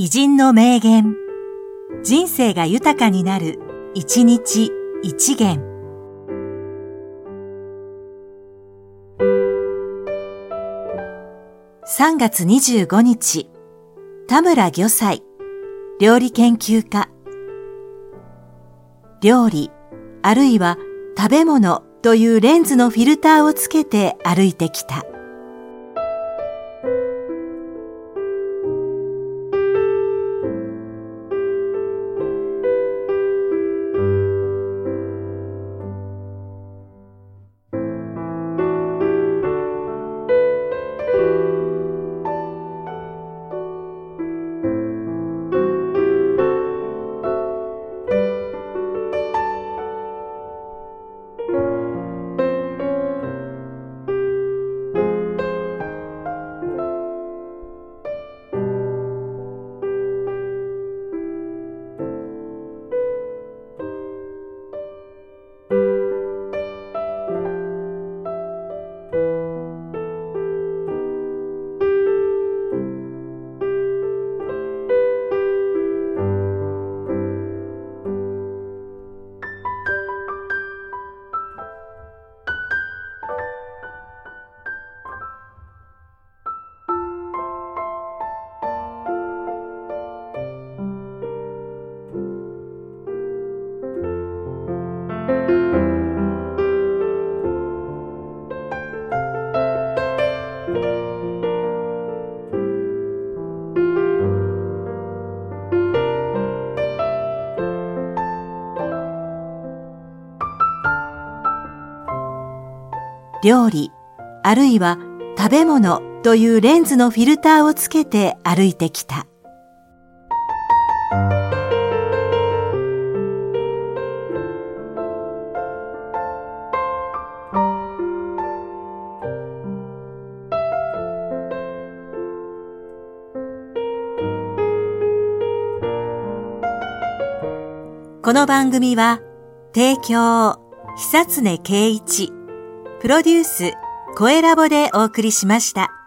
偉人の名言。人生が豊かになる、一日一元。3月25日、田村魚菜、料理研究家。料理、あるいは食べ物というレンズのフィルターをつけて歩いてきた。料理、あるいは食べ物というレンズのフィルターをつけて歩いてきた。この番組は、提供、久常圭一、プロデュース、声ラボでお送りしました。